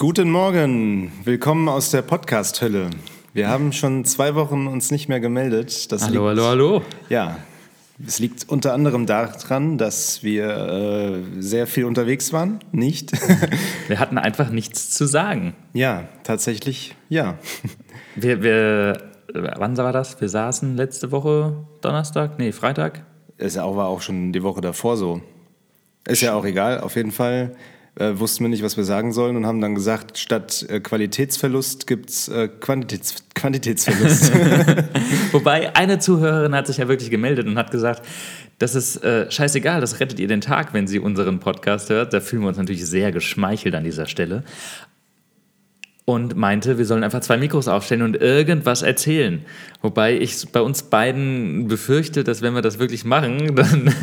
Guten Morgen, willkommen aus der Podcast-Hölle. Wir haben schon zwei Wochen uns nicht mehr gemeldet. Das hallo, liegt, hallo, hallo. Ja, es liegt unter anderem daran, dass wir äh, sehr viel unterwegs waren, nicht? wir hatten einfach nichts zu sagen. Ja, tatsächlich, ja. Wir, wir, wann war das? Wir saßen letzte Woche Donnerstag, nee, Freitag. Es war auch schon die Woche davor so. Ist ja auch egal, auf jeden Fall äh, wussten wir nicht, was wir sagen sollen und haben dann gesagt, statt äh, Qualitätsverlust gibt es äh, Quantitäts Quantitätsverlust. Wobei eine Zuhörerin hat sich ja wirklich gemeldet und hat gesagt, das ist äh, scheißegal, das rettet ihr den Tag, wenn sie unseren Podcast hört. Da fühlen wir uns natürlich sehr geschmeichelt an dieser Stelle und meinte, wir sollen einfach zwei Mikros aufstellen und irgendwas erzählen. Wobei ich bei uns beiden befürchte, dass wenn wir das wirklich machen, dann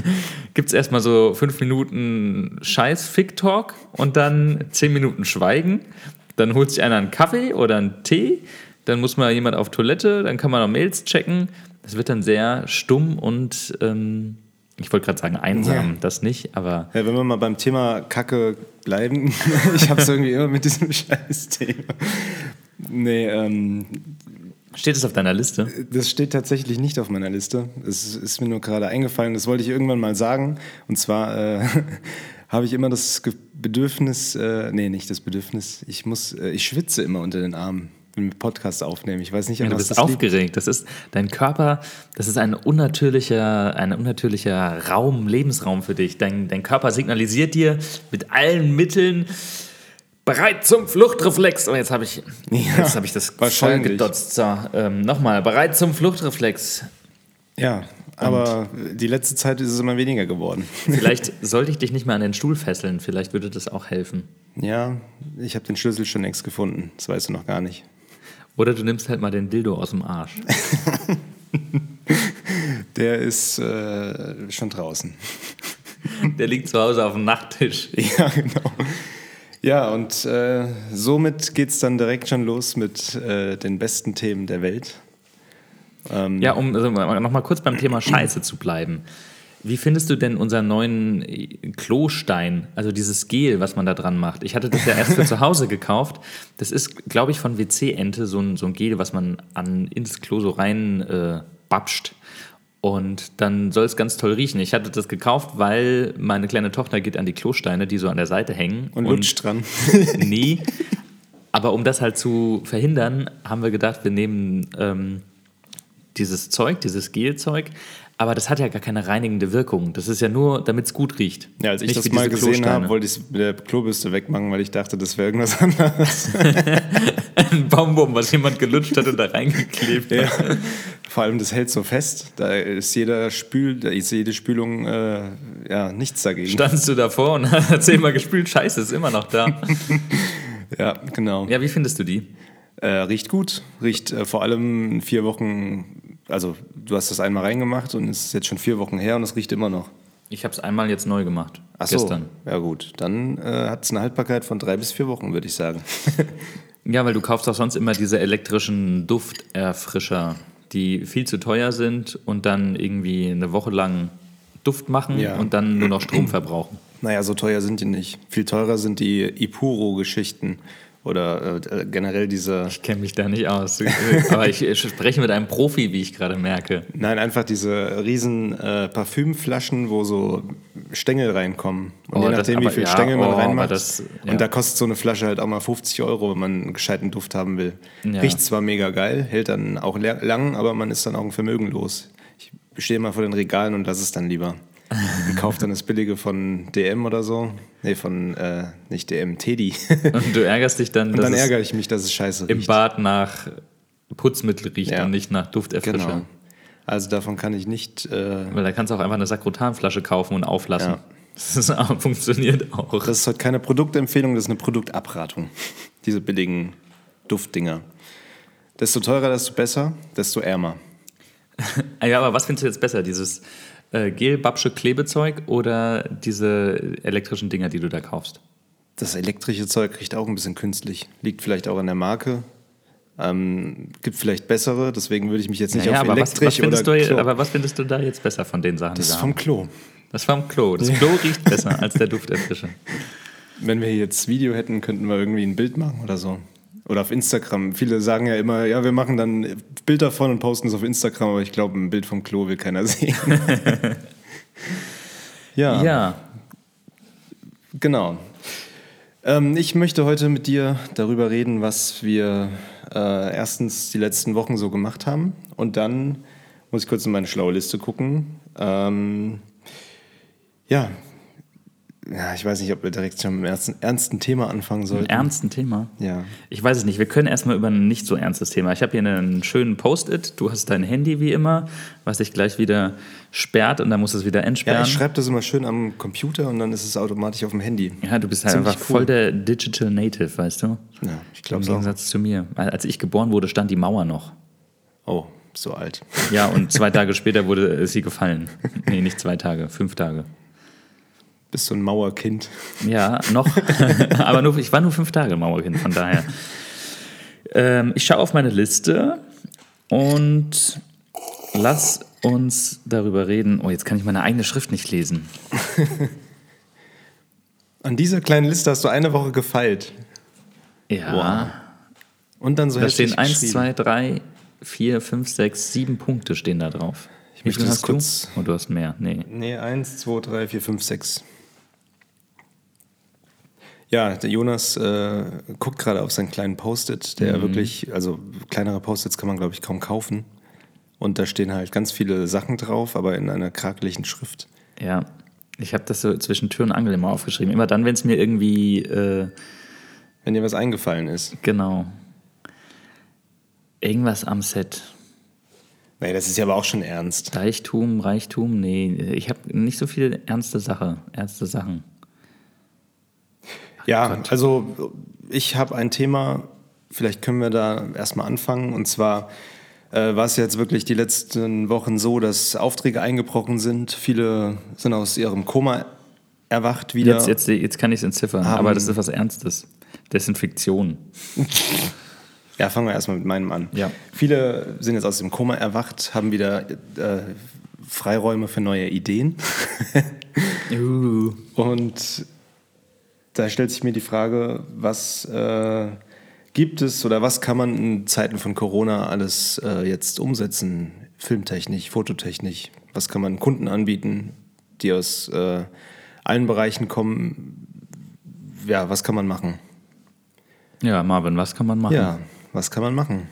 gibt es erstmal so fünf Minuten Scheiß-Fick-Talk und dann zehn Minuten Schweigen. Dann holt sich einer einen Kaffee oder einen Tee, dann muss mal jemand auf Toilette, dann kann man noch Mails checken. Es wird dann sehr stumm und ähm, ich wollte gerade sagen einsam, ja. das nicht, aber. Ja, wenn wir mal beim Thema Kacke bleiben, ich habe es irgendwie immer mit diesem Scheiß-Thema. Nee, ähm. Steht es auf deiner Liste? Das steht tatsächlich nicht auf meiner Liste. Es ist mir nur gerade eingefallen, das wollte ich irgendwann mal sagen. Und zwar äh, habe ich immer das Bedürfnis, äh, nee, nicht das Bedürfnis, ich muss, äh, ich schwitze immer unter den Armen wenn wir Podcast aufnehmen. Ich weiß nicht, ja, du bist das aufgeregt. Liegt. Das ist dein Körper, das ist ein unnatürlicher, ein unnatürlicher Raum, Lebensraum für dich. Dein, dein Körper signalisiert dir mit allen Mitteln, bereit zum Fluchtreflex. Oh, jetzt habe ich, ja, hab ich das voll gedotzt. So, ähm, nochmal, bereit zum Fluchtreflex. Ja, aber Und die letzte Zeit ist es immer weniger geworden. Vielleicht sollte ich dich nicht mehr an den Stuhl fesseln. Vielleicht würde das auch helfen. Ja, ich habe den Schlüssel schon längst gefunden. Das weißt du noch gar nicht. Oder du nimmst halt mal den Dildo aus dem Arsch. Der ist äh, schon draußen. Der liegt zu Hause auf dem Nachttisch. Ja, genau. Ja, und äh, somit geht es dann direkt schon los mit äh, den besten Themen der Welt. Ähm, ja, um also nochmal kurz beim Thema Scheiße zu bleiben. Wie findest du denn unseren neuen Klostein, also dieses Gel, was man da dran macht? Ich hatte das ja erst für zu Hause gekauft. Das ist, glaube ich, von WC-Ente so ein, so ein Gel, was man an, ins Klo so rein äh, babscht. Und dann soll es ganz toll riechen. Ich hatte das gekauft, weil meine kleine Tochter geht an die Klosteine, die so an der Seite hängen. Und, und lutscht dran. nee. Aber um das halt zu verhindern, haben wir gedacht, wir nehmen ähm, dieses Zeug, dieses Gelzeug, aber das hat ja gar keine reinigende Wirkung. Das ist ja nur, damit es gut riecht. Ja, als ich Nicht das mal gesehen habe, wollte ich es mit der Klobürste wegmachen, weil ich dachte, das wäre irgendwas anderes. Ein Baumwurm, was jemand gelutscht hat und da reingeklebt ja. Vor allem, das hält so fest. Da ist jeder Spül, da ist jede Spülung äh, ja, nichts dagegen. Standst du davor und hast zehnmal gespült, scheiße, ist immer noch da. ja, genau. Ja, wie findest du die? Äh, riecht gut, riecht äh, vor allem vier Wochen also du hast das einmal reingemacht und es ist jetzt schon vier Wochen her und es riecht immer noch. Ich habe es einmal jetzt neu gemacht. Ach gestern. So, ja gut. Dann äh, hat es eine Haltbarkeit von drei bis vier Wochen, würde ich sagen. ja, weil du kaufst auch sonst immer diese elektrischen Dufterfrischer, die viel zu teuer sind und dann irgendwie eine Woche lang Duft machen ja. und dann nur noch Strom verbrauchen. Naja, so teuer sind die nicht. Viel teurer sind die Ipuro-Geschichten oder äh, generell diese. Ich kenne mich da nicht aus, aber ich, ich, spreche mit einem Profi, wie ich gerade merke. Nein, einfach diese riesen äh, Parfümflaschen, wo so Stängel reinkommen. Und oh, je nachdem, das, wie viel ja, Stängel man oh, reinmacht. Das, ja. Und da kostet so eine Flasche halt auch mal 50 Euro, wenn man einen gescheiten Duft haben will. Ja. Riecht zwar mega geil, hält dann auch lang, aber man ist dann auch ein Vermögen los. Ich stehe mal vor den Regalen und lasse es dann lieber und kauft dann das Billige von DM oder so. Nee, von, äh, nicht DM, Teddy. und du ärgerst dich dann, Und dann ärgere ich mich, dass es scheiße riecht. Im Bad nach Putzmittel riecht ja. und nicht nach Dufterfrischer. Genau. Also davon kann ich nicht. Äh Weil da kannst du auch einfach eine Sakrotanflasche kaufen und auflassen. Ja. Das auch, funktioniert auch. Das ist halt keine Produktempfehlung, das ist eine Produktabratung. Diese billigen Duftdinger. Desto teurer, desto besser, desto ärmer. ja, aber was findest du jetzt besser? Dieses äh, Gel-Babsche Klebezeug oder diese elektrischen Dinger, die du da kaufst? Das elektrische Zeug riecht auch ein bisschen künstlich. Liegt vielleicht auch an der Marke. Ähm, gibt vielleicht bessere, deswegen würde ich mich jetzt nicht naja, auf elektrisch was, was oder Klo. Aber was findest du da jetzt besser von den Sachen? Das ist vom Klo. Das ist vom Klo. Das Klo riecht besser als der Dufterfrischer. Wenn wir jetzt Video hätten, könnten wir irgendwie ein Bild machen oder so. Oder auf Instagram. Viele sagen ja immer, ja, wir machen dann ein Bild davon und posten es auf Instagram, aber ich glaube, ein Bild vom Klo will keiner sehen. ja. Ja. Genau. Ähm, ich möchte heute mit dir darüber reden, was wir äh, erstens die letzten Wochen so gemacht haben und dann muss ich kurz in meine schlaue Liste gucken. Ähm, ja, ja, ich weiß nicht, ob wir direkt schon mit einem ernsten, ernsten Thema anfangen sollten. Ein ernsten Thema? Ja. Ich weiß es nicht. Wir können erstmal über ein nicht so ernstes Thema. Ich habe hier einen schönen Post-it. Du hast dein Handy wie immer, was sich gleich wieder sperrt und dann musst du es wieder entsperren. Ja, ich schreibe das immer schön am Computer und dann ist es automatisch auf dem Handy. Ja, du bist halt Ziemlich einfach cool. voll der Digital Native, weißt du? Ja, ich glaube Im Gegensatz auch. zu mir. Als ich geboren wurde, stand die Mauer noch. Oh, so alt. Ja, und zwei Tage später wurde sie gefallen. Nee, nicht zwei Tage, fünf Tage. Bist du ein Mauerkind? Ja, noch. Aber nur, ich war nur fünf Tage Mauerkind, von daher. Ähm, ich schaue auf meine Liste und lass uns darüber reden. Oh, jetzt kann ich meine eigene Schrift nicht lesen. An dieser kleinen Liste hast du eine Woche gefeilt. Ja. Wow. Und dann so Da stehen 1, 2, 3, 4, 5, 6, 7 Punkte stehen da drauf. Ich möchte das kurz. Du? Oh, du hast mehr. Nee. Nee, 1, 2, 3, 4, 5, 6. Ja, der Jonas äh, guckt gerade auf seinen kleinen Post-it, der mhm. wirklich, also kleinere Post-its kann man, glaube ich, kaum kaufen. Und da stehen halt ganz viele Sachen drauf, aber in einer krakeligen Schrift. Ja, ich habe das so zwischen Tür und Angel immer aufgeschrieben. Immer dann, wenn es mir irgendwie. Äh, wenn dir was eingefallen ist. Genau. Irgendwas am Set. Nee, das ist ja aber auch schon ernst. Reichtum, Reichtum, nee, ich habe nicht so viele ernste Sache, ernste Sachen. Ja, Gott. also ich habe ein Thema, vielleicht können wir da erstmal anfangen. Und zwar äh, war es jetzt wirklich die letzten Wochen so, dass Aufträge eingebrochen sind. Viele sind aus ihrem Koma erwacht wieder. Jetzt, jetzt, jetzt kann ich es entziffern, aber das ist was Ernstes. Desinfektion. ja, fangen wir erstmal mit meinem an. Ja. Viele sind jetzt aus dem Koma erwacht, haben wieder äh, Freiräume für neue Ideen. uh. Und da stellt sich mir die Frage, was äh, gibt es oder was kann man in Zeiten von Corona alles äh, jetzt umsetzen? Filmtechnisch, Fototechnisch? Was kann man Kunden anbieten, die aus äh, allen Bereichen kommen? Ja, was kann man machen? Ja, Marvin, was kann man machen? Ja, was kann man machen?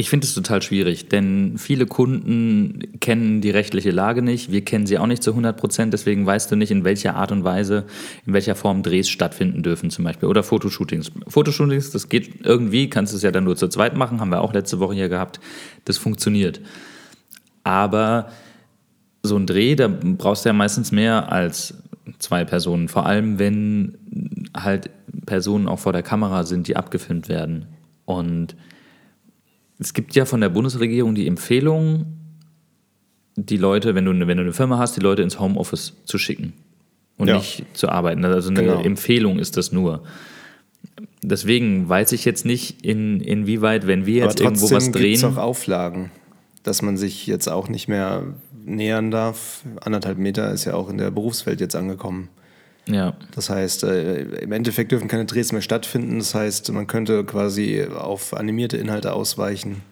Ich finde es total schwierig, denn viele Kunden kennen die rechtliche Lage nicht. Wir kennen sie auch nicht zu 100 Prozent. Deswegen weißt du nicht, in welcher Art und Weise, in welcher Form Drehs stattfinden dürfen, zum Beispiel. Oder Fotoshootings. Fotoshootings, das geht irgendwie, kannst du es ja dann nur zu zweit machen. Haben wir auch letzte Woche hier gehabt. Das funktioniert. Aber so ein Dreh, da brauchst du ja meistens mehr als zwei Personen. Vor allem, wenn halt Personen auch vor der Kamera sind, die abgefilmt werden. Und es gibt ja von der Bundesregierung die Empfehlung, die Leute, wenn du, wenn du eine Firma hast, die Leute ins Homeoffice zu schicken und ja. nicht zu arbeiten. Also eine genau. Empfehlung ist das nur. Deswegen weiß ich jetzt nicht, in, inwieweit, wenn wir jetzt irgendwo was drehen. Es auch Auflagen, dass man sich jetzt auch nicht mehr nähern darf. Anderthalb Meter ist ja auch in der Berufswelt jetzt angekommen. Ja. Das heißt, äh, im Endeffekt dürfen keine Drehs mehr stattfinden. Das heißt, man könnte quasi auf animierte Inhalte ausweichen,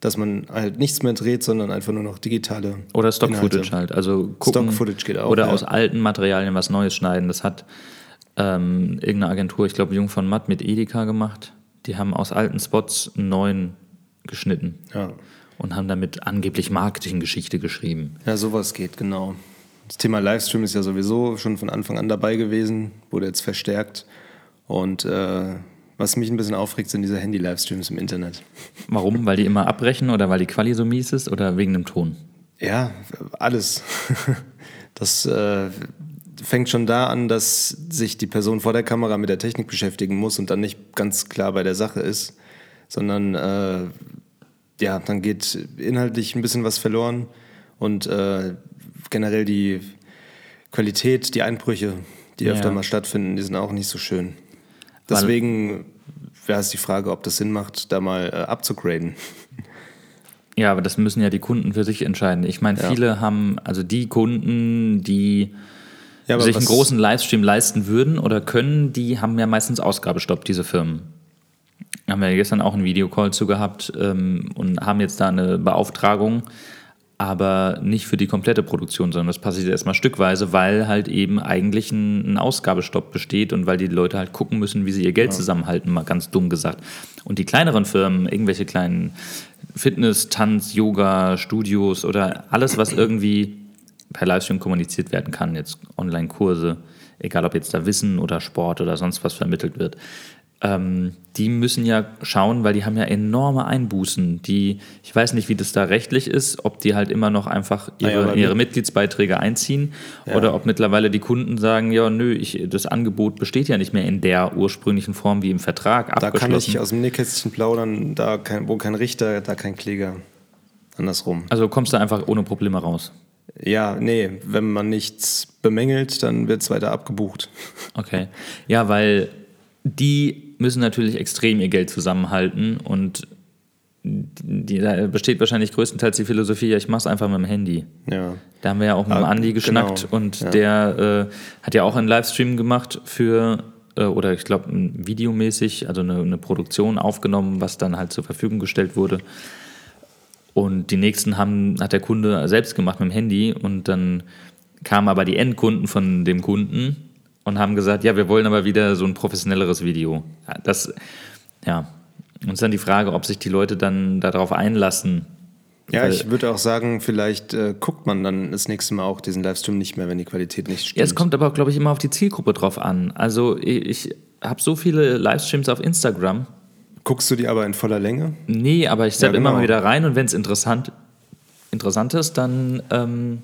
dass man halt nichts mehr dreht, sondern einfach nur noch digitale. Oder Stock-Footage halt. Also Stock-Footage geht auch. Oder ja. aus alten Materialien was Neues schneiden. Das hat ähm, irgendeine Agentur, ich glaube Jung von Matt mit Edeka gemacht. Die haben aus alten Spots einen neuen geschnitten. Ja. Und haben damit angeblich Marketinggeschichte geschrieben. Ja, sowas geht, genau. Das Thema Livestream ist ja sowieso schon von Anfang an dabei gewesen, wurde jetzt verstärkt. Und äh, was mich ein bisschen aufregt, sind diese Handy-Livestreams im Internet. Warum? Weil die immer abbrechen oder weil die Quali so mies ist oder wegen dem Ton? Ja, alles. Das äh, fängt schon da an, dass sich die Person vor der Kamera mit der Technik beschäftigen muss und dann nicht ganz klar bei der Sache ist, sondern äh, ja, dann geht inhaltlich ein bisschen was verloren und äh, generell die Qualität, die Einbrüche, die ja. öfter mal stattfinden, die sind auch nicht so schön. Deswegen wäre es die Frage, ob das Sinn macht, da mal äh, abzugraden. Ja, aber das müssen ja die Kunden für sich entscheiden. Ich meine, viele ja. haben, also die Kunden, die ja, sich einen großen Livestream leisten würden oder können, die haben ja meistens Ausgabestopp, diese Firmen. Haben wir gestern auch einen Videocall zu gehabt ähm, und haben jetzt da eine Beauftragung, aber nicht für die komplette Produktion, sondern das passiert erstmal stückweise, weil halt eben eigentlich ein, Ausgabestopp besteht und weil die Leute halt gucken müssen, wie sie ihr Geld ja. zusammenhalten, mal ganz dumm gesagt. Und die kleineren Firmen, irgendwelche kleinen Fitness, Tanz, Yoga, Studios oder alles, was irgendwie per Livestream kommuniziert werden kann, jetzt Online-Kurse, egal ob jetzt da Wissen oder Sport oder sonst was vermittelt wird, ähm, die müssen ja schauen, weil die haben ja enorme Einbußen. Die, ich weiß nicht, wie das da rechtlich ist, ob die halt immer noch einfach ihre, ja, ihre Mitgliedsbeiträge einziehen ja. oder ob mittlerweile die Kunden sagen, ja, nö, ich, das Angebot besteht ja nicht mehr in der ursprünglichen Form wie im Vertrag Da kann ich aus dem Nähkästchen plaudern, da kein, wo kein Richter, da kein Kläger. Andersrum. Also kommst du einfach ohne Probleme raus. Ja, nee, wenn man nichts bemängelt, dann wird es weiter abgebucht. Okay. Ja, weil die müssen natürlich extrem ihr Geld zusammenhalten und die, da besteht wahrscheinlich größtenteils die Philosophie, ja, ich mach's einfach mit dem Handy. Ja. Da haben wir ja auch mit dem ah, Andi geschnackt genau. und ja. der äh, hat ja auch einen Livestream gemacht für, äh, oder ich glaube, videomäßig, also eine, eine Produktion aufgenommen, was dann halt zur Verfügung gestellt wurde. Und die nächsten haben, hat der Kunde selbst gemacht mit dem Handy und dann kamen aber die Endkunden von dem Kunden und haben gesagt, ja, wir wollen aber wieder so ein professionelleres Video. Das, ja. Ist dann die Frage, ob sich die Leute dann darauf einlassen. Ja, ich würde auch sagen, vielleicht äh, guckt man dann das nächste Mal auch diesen Livestream nicht mehr, wenn die Qualität nicht stimmt. Ja, es kommt aber, glaube ich, immer auf die Zielgruppe drauf an. Also ich, ich habe so viele Livestreams auf Instagram, Guckst du die aber in voller Länge? Nee, aber ich steppe ja, genau. immer mal wieder rein und wenn es interessant, interessant ist, dann ähm,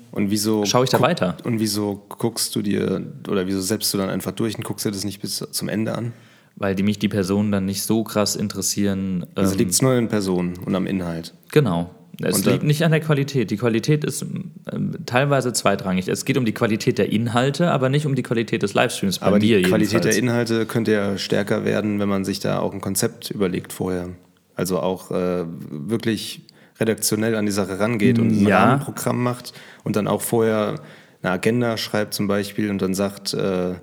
schaue ich da weiter. Und wieso guckst du dir oder wieso setzt du dann einfach durch und guckst dir das nicht bis zum Ende an? Weil die mich die Personen dann nicht so krass interessieren. Also ähm, liegt es nur an den Personen und am Inhalt. Genau. Es liegt nicht an der Qualität. Die Qualität ist äh, teilweise zweitrangig. Es geht um die Qualität der Inhalte, aber nicht um die Qualität des Livestreams. Bei aber die Qualität jedenfalls. der Inhalte könnte ja stärker werden, wenn man sich da auch ein Konzept überlegt vorher. Also auch äh, wirklich redaktionell an die Sache rangeht und ein ja. Rahmenprogramm macht und dann auch vorher eine Agenda schreibt zum Beispiel und dann sagt, äh,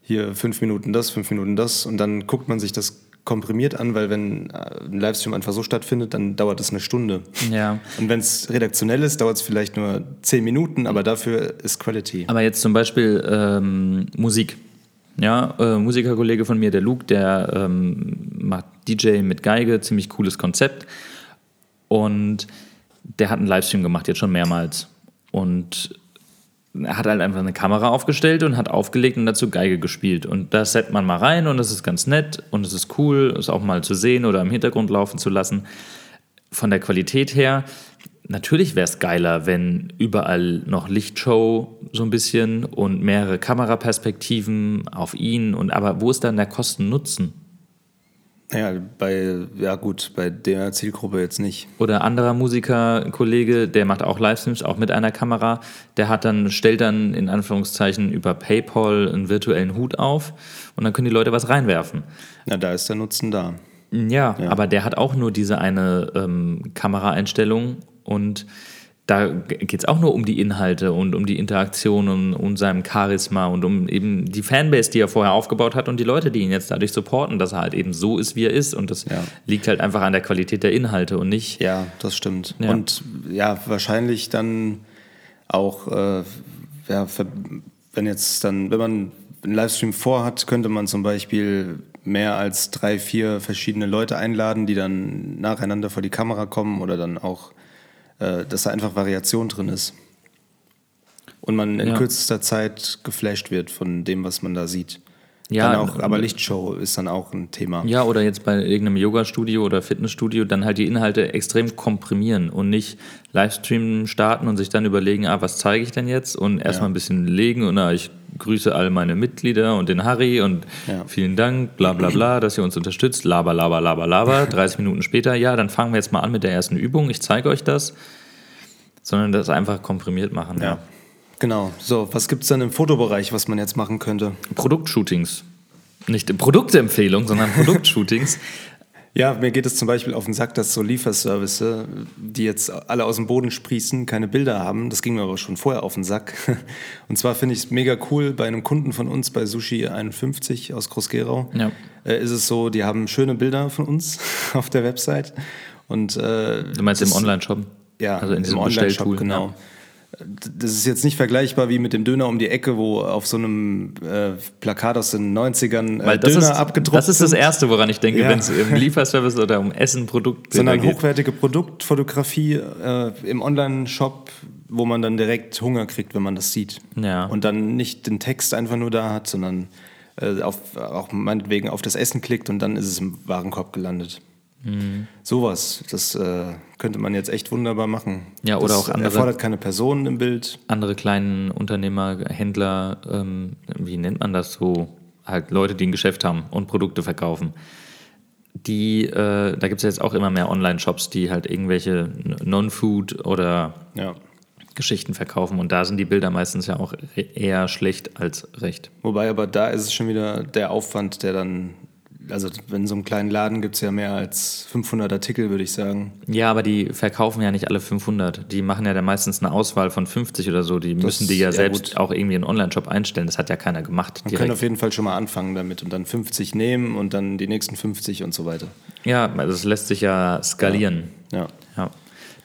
hier fünf Minuten das, fünf Minuten das und dann guckt man sich das komprimiert an, weil wenn äh, ein Livestream einfach so stattfindet, dann dauert es eine Stunde. Ja. Und wenn es redaktionell ist, dauert es vielleicht nur zehn Minuten, aber dafür ist Quality. Aber jetzt zum Beispiel ähm, Musik. Ja, äh, Musikerkollege von mir, der Luke, der ähm, macht DJ mit Geige, ziemlich cooles Konzept. Und der hat einen Livestream gemacht, jetzt schon mehrmals. Und er hat halt einfach eine Kamera aufgestellt und hat aufgelegt und dazu Geige gespielt. Und da setzt man mal rein und das ist ganz nett und es ist cool, es auch mal zu sehen oder im Hintergrund laufen zu lassen. Von der Qualität her, natürlich wäre es geiler, wenn überall noch Lichtshow so ein bisschen und mehrere Kameraperspektiven auf ihn und aber wo ist dann der Kosten-Nutzen? Ja, bei, ja gut, bei der Zielgruppe jetzt nicht. Oder anderer Musikerkollege, der macht auch Livestreams, auch mit einer Kamera, der hat dann, stellt dann in Anführungszeichen über PayPal einen virtuellen Hut auf und dann können die Leute was reinwerfen. Na, da ist der Nutzen da. Ja, ja. aber der hat auch nur diese eine ähm, Kameraeinstellung und da geht es auch nur um die Inhalte und um die Interaktion und um seinem Charisma und um eben die Fanbase, die er vorher aufgebaut hat und die Leute, die ihn jetzt dadurch supporten, dass er halt eben so ist, wie er ist. Und das ja. liegt halt einfach an der Qualität der Inhalte und nicht. Ja, das stimmt. Ja. Und ja, wahrscheinlich dann auch, äh, ja, wenn jetzt dann, wenn man einen Livestream vorhat, könnte man zum Beispiel mehr als drei, vier verschiedene Leute einladen, die dann nacheinander vor die Kamera kommen oder dann auch dass da einfach Variation drin ist. Und man in ja. kürzester Zeit geflasht wird von dem, was man da sieht. Ja, auch, aber Lichtshow ist dann auch ein Thema. Ja, oder jetzt bei irgendeinem Yoga-Studio oder Fitnessstudio dann halt die Inhalte extrem komprimieren und nicht Livestream starten und sich dann überlegen, ah, was zeige ich denn jetzt? Und erstmal ja. ein bisschen legen und ah, ich grüße all meine Mitglieder und den Harry und ja. vielen Dank, bla bla bla, dass ihr uns unterstützt. Laber, laber, laber, laber. 30 Minuten später, ja, dann fangen wir jetzt mal an mit der ersten Übung. Ich zeige euch das. Sondern das einfach komprimiert machen. ja. ja. Genau. So, was gibt es dann im Fotobereich, was man jetzt machen könnte? Produktshootings. Nicht Produktempfehlung, sondern Produktshootings. Ja, mir geht es zum Beispiel auf den Sack, dass so Lieferservice, die jetzt alle aus dem Boden sprießen, keine Bilder haben. Das ging mir aber schon vorher auf den Sack. Und zwar finde ich es mega cool, bei einem Kunden von uns, bei Sushi 51 aus Groß-Gerau, ja. äh, ist es so, die haben schöne Bilder von uns auf der Website. Und, äh, du meinst im Online-Shop? Ja, also in diesem Online-Shop, genau. Ja das ist jetzt nicht vergleichbar wie mit dem Döner um die Ecke, wo auf so einem äh, Plakat aus den 90ern äh, Döner ist, abgedruckt Das ist das Erste, woran ich denke, ja. wenn es im Lieferservice oder um Essen, Produkt Sondern geht. hochwertige Produktfotografie äh, im Online-Shop, wo man dann direkt Hunger kriegt, wenn man das sieht. Ja. Und dann nicht den Text einfach nur da hat, sondern äh, auf, auch meinetwegen auf das Essen klickt und dann ist es im Warenkorb gelandet. Mhm. Sowas, das äh, könnte man jetzt echt wunderbar machen. Ja, oder das auch andere. erfordert keine Personen im Bild. Andere kleinen Unternehmer, Händler, ähm, wie nennt man das so? Halt Leute, die ein Geschäft haben und Produkte verkaufen. Die, äh, da gibt es jetzt auch immer mehr Online-Shops, die halt irgendwelche Non-Food oder ja. Geschichten verkaufen und da sind die Bilder meistens ja auch eher schlecht als recht. Wobei aber da ist es schon wieder der Aufwand, der dann also in so einem kleinen Laden gibt es ja mehr als 500 Artikel, würde ich sagen. Ja, aber die verkaufen ja nicht alle 500. Die machen ja dann meistens eine Auswahl von 50 oder so. Die das müssen die ja, selbst gut. auch irgendwie in einen Online-Shop einstellen. Das hat ja keiner gemacht. Man kann auf jeden Fall schon mal anfangen damit und dann 50 nehmen und dann die nächsten 50 und so weiter. Ja, es lässt sich ja skalieren. ja. ja.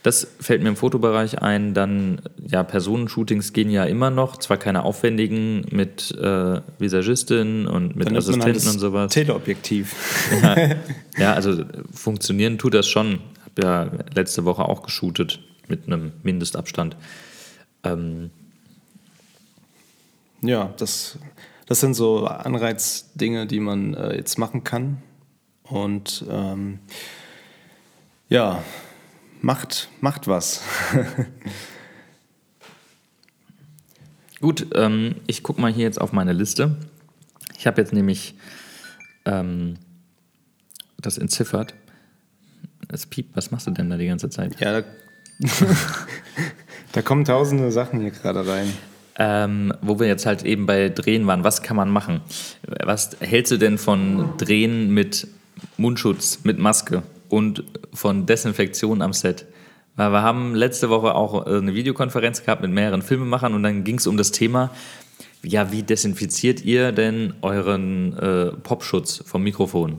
Das fällt mir im Fotobereich ein. Dann, ja, Personenshootings gehen ja immer noch. Zwar keine aufwendigen mit äh, Visagistin und mit Dann Assistenten und sowas. Teleobjektiv. Ja, ja, also funktionieren tut das schon. Habe ja letzte Woche auch geshootet mit einem Mindestabstand. Ähm, ja, das, das sind so Anreizdinge, die man äh, jetzt machen kann. Und ähm, ja, macht, macht was. Gut, ähm, ich gucke mal hier jetzt auf meine Liste. Ich habe jetzt nämlich ähm, das entziffert. Es piept, was machst du denn da die ganze Zeit? Ja, da, da kommen tausende Sachen hier gerade rein. Ähm, wo wir jetzt halt eben bei Drehen waren, was kann man machen? Was hältst du denn von Drehen mit Mundschutz, mit Maske? Und von Desinfektion am Set. Weil wir haben letzte Woche auch äh, eine Videokonferenz gehabt mit mehreren Filmemachern und dann ging es um das Thema, ja, wie desinfiziert ihr denn euren äh, Popschutz vom Mikrofon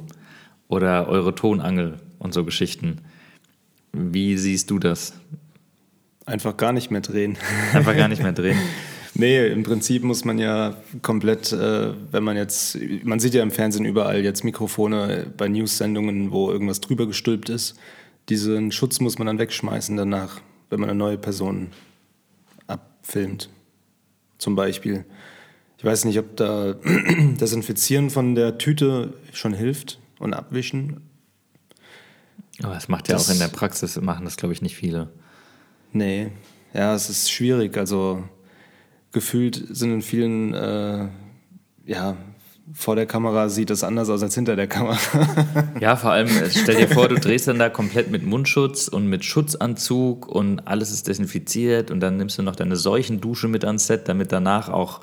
oder eure Tonangel und so Geschichten? Wie siehst du das? Einfach gar nicht mehr drehen. Einfach gar nicht mehr drehen. Nee, im Prinzip muss man ja komplett, äh, wenn man jetzt, man sieht ja im Fernsehen überall jetzt Mikrofone bei News-Sendungen, wo irgendwas drüber gestülpt ist. Diesen Schutz muss man dann wegschmeißen danach, wenn man eine neue Person abfilmt. Zum Beispiel. Ich weiß nicht, ob da das Infizieren von der Tüte schon hilft und abwischen. Aber das macht ja das, auch in der Praxis, machen das glaube ich nicht viele. Nee, ja, es ist schwierig. Also gefühlt sind in vielen, äh, ja, vor der Kamera sieht das anders aus als hinter der Kamera. ja, vor allem, äh, stell dir vor, du drehst dann da komplett mit Mundschutz und mit Schutzanzug und alles ist desinfiziert und dann nimmst du noch deine Seuchendusche mit ans Set, damit danach auch.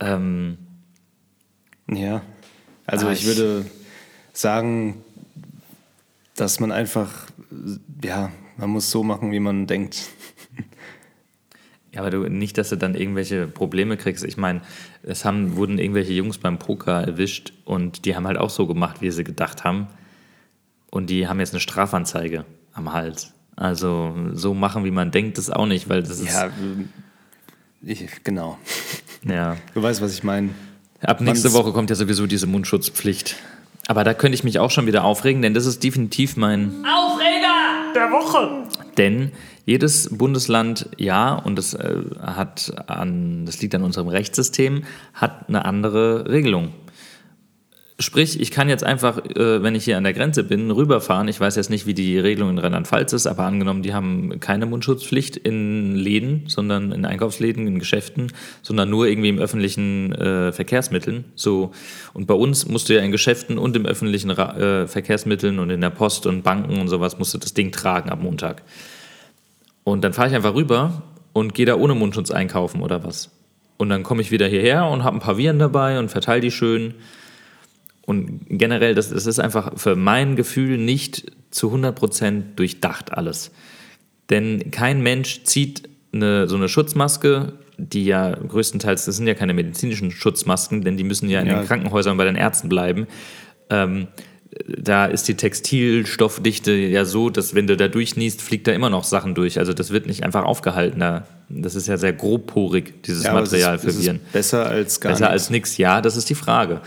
Ähm, ja, also ah, ich, ich würde sagen, dass man einfach, ja, man muss so machen, wie man denkt. Ja, aber du nicht, dass du dann irgendwelche Probleme kriegst. Ich meine, es haben, wurden irgendwelche Jungs beim Poker erwischt und die haben halt auch so gemacht, wie sie gedacht haben. Und die haben jetzt eine Strafanzeige am Hals. Also so machen, wie man denkt, ist auch nicht, weil das ist. Ja, ich, genau. Ja. Du weißt, was ich meine. Ab nächste Woche kommt ja sowieso diese Mundschutzpflicht. Aber da könnte ich mich auch schon wieder aufregen, denn das ist definitiv mein Aufreger der Woche. Denn jedes Bundesland, ja, und das, äh, hat an, das liegt an unserem Rechtssystem, hat eine andere Regelung. Sprich, ich kann jetzt einfach, äh, wenn ich hier an der Grenze bin, rüberfahren. Ich weiß jetzt nicht, wie die Regelung in Rheinland-Pfalz ist, aber angenommen, die haben keine Mundschutzpflicht in Läden, sondern in Einkaufsläden, in Geschäften, sondern nur irgendwie im öffentlichen äh, Verkehrsmitteln. So. Und bei uns musst du ja in Geschäften und im öffentlichen äh, Verkehrsmitteln und in der Post und Banken und sowas musst du das Ding tragen am Montag. Und dann fahre ich einfach rüber und gehe da ohne Mundschutz einkaufen oder was. Und dann komme ich wieder hierher und habe ein paar Viren dabei und verteile die schön. Und generell, das, das ist einfach für mein Gefühl nicht zu 100% durchdacht alles. Denn kein Mensch zieht eine, so eine Schutzmaske, die ja größtenteils, das sind ja keine medizinischen Schutzmasken, denn die müssen ja in ja. den Krankenhäusern bei den Ärzten bleiben. Ähm, da ist die Textilstoffdichte ja so, dass wenn du da durchniest, fliegt da immer noch Sachen durch. Also das wird nicht einfach aufgehalten. Das ist ja sehr grobporig, dieses ja, Material ist, für Viren. besser als gar Besser nix. als nichts, ja, das ist die Frage.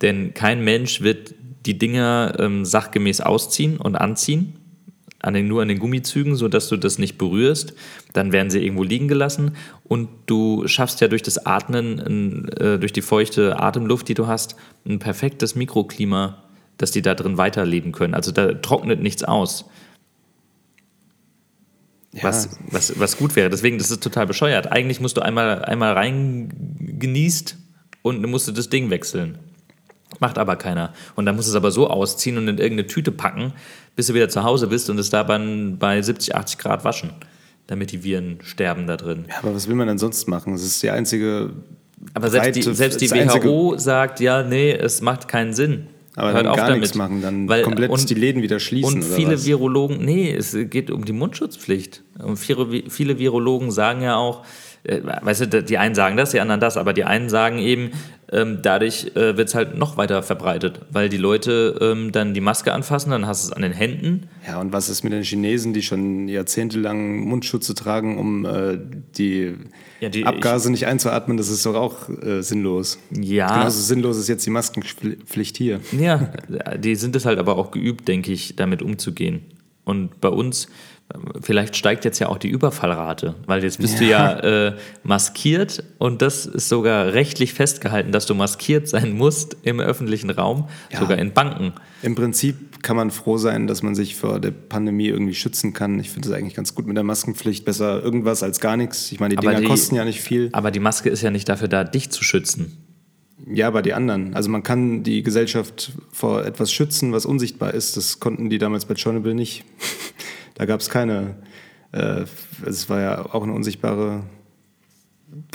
Denn kein Mensch wird die Dinger ähm, sachgemäß ausziehen und anziehen an den, nur an den Gummizügen, sodass du das nicht berührst. Dann werden sie irgendwo liegen gelassen und du schaffst ja durch das Atmen, äh, durch die feuchte Atemluft, die du hast, ein perfektes Mikroklima, dass die da drin weiterleben können. Also da trocknet nichts aus. Ja. Was, was, was gut wäre. Deswegen, das ist total bescheuert. Eigentlich musst du einmal, einmal reingenießt und dann musst du das Ding wechseln. Macht aber keiner. Und dann musst du es aber so ausziehen und in irgendeine Tüte packen, bis du wieder zu Hause bist und es da bei 70, 80 Grad waschen, damit die Viren sterben da drin. Ja, aber was will man denn sonst machen? Das ist die einzige. Aber selbst die, selbst die WHO sagt, ja, nee, es macht keinen Sinn. Aber Hört dann gar damit. nichts machen, dann Weil, komplett und, die Läden wieder schließen. Und viele was? Virologen, nee, es geht um die Mundschutzpflicht. Und viele, viele Virologen sagen ja auch, weißt du, die einen sagen das, die anderen das, aber die einen sagen eben, ähm, dadurch äh, wird es halt noch weiter verbreitet, weil die Leute ähm, dann die Maske anfassen, dann hast du es an den Händen. Ja, und was ist mit den Chinesen, die schon jahrzehntelang Mundschutze tragen, um äh, die, ja, die, Abgase ich, nicht einzuatmen? Das ist doch auch äh, sinnlos. Ja. Genauso sinnlos ist jetzt die Maskenpflicht hier. Ja, die sind es halt aber auch geübt, denke ich, damit umzugehen. Und bei uns Vielleicht steigt jetzt ja auch die Überfallrate, weil jetzt bist ja. du ja äh, maskiert und das ist sogar rechtlich festgehalten, dass du maskiert sein musst im öffentlichen Raum, ja. sogar in Banken. Im Prinzip kann man froh sein, dass man sich vor der Pandemie irgendwie schützen kann. Ich finde es eigentlich ganz gut mit der Maskenpflicht. Besser irgendwas als gar nichts. Ich meine, die aber Dinger die, kosten ja nicht viel. Aber die Maske ist ja nicht dafür da, dich zu schützen. Ja, aber die anderen. Also man kann die Gesellschaft vor etwas schützen, was unsichtbar ist. Das konnten die damals bei Tschernobyl nicht. Da gab es keine, äh, es war ja auch eine unsichtbare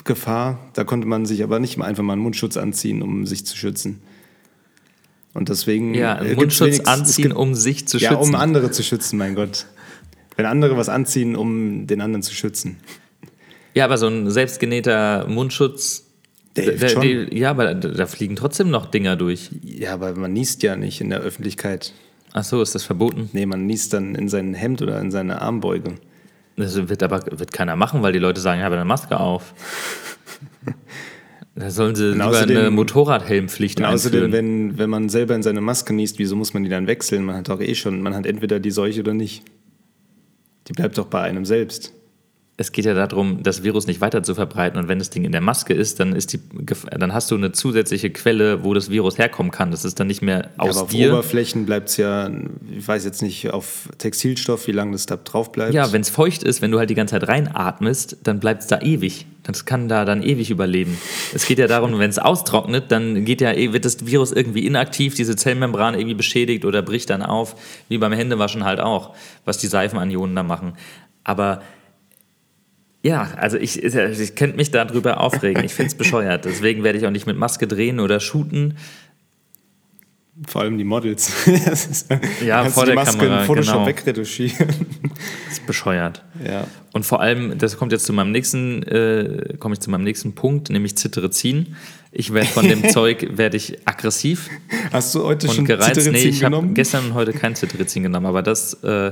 Gefahr. Da konnte man sich aber nicht einfach mal einen Mundschutz anziehen, um sich zu schützen. Und deswegen. Ja, einen Mundschutz anziehen, gibt, um sich zu schützen. Ja, um andere zu schützen, mein Gott. Wenn andere was anziehen, um den anderen zu schützen. Ja, aber so ein selbstgenähter Mundschutz. Der, der, der, ja, aber da, da fliegen trotzdem noch Dinger durch. Ja, aber man niest ja nicht in der Öffentlichkeit. Ach so, ist das verboten? Nee, man niest dann in sein Hemd oder in seine Armbeuge. Das wird aber wird keiner machen, weil die Leute sagen, ich habe eine Maske auf. da sollen sie lieber außerdem, eine Motorradhelmpflicht und außerdem, wenn, wenn man selber in seine Maske niest, wieso muss man die dann wechseln? Man hat doch eh schon, man hat entweder die Seuche oder nicht. Die bleibt doch bei einem selbst es geht ja darum, das Virus nicht weiter zu verbreiten. Und wenn das Ding in der Maske ist, dann, ist die, dann hast du eine zusätzliche Quelle, wo das Virus herkommen kann. Das ist dann nicht mehr aus ja, aber dir. Auf Oberflächen bleibt es ja, ich weiß jetzt nicht, auf Textilstoff, wie lange das da drauf bleibt. Ja, wenn es feucht ist, wenn du halt die ganze Zeit reinatmest, dann bleibt es da ewig. Das kann da dann ewig überleben. Es geht ja darum, wenn es austrocknet, dann geht ja, wird das Virus irgendwie inaktiv, diese Zellmembran irgendwie beschädigt oder bricht dann auf, wie beim Händewaschen halt auch, was die Seifenanionen da machen. Aber ja, also ich, ich könnte mich darüber aufregen. Ich finde es bescheuert. Deswegen werde ich auch nicht mit Maske drehen oder shooten. Vor allem die Models. ja, vor der Maske Kamera. In Photoshop genau. wegretuschieren. Das ist bescheuert. Ja. Und vor allem, das kommt jetzt zu meinem nächsten, äh, komme ich zu meinem nächsten Punkt, nämlich Zitterizin. Ich werde von dem Zeug werde ich aggressiv. Hast du heute schon gereizt? Nee, ich habe gestern und heute kein Zitterizin genommen, aber das äh,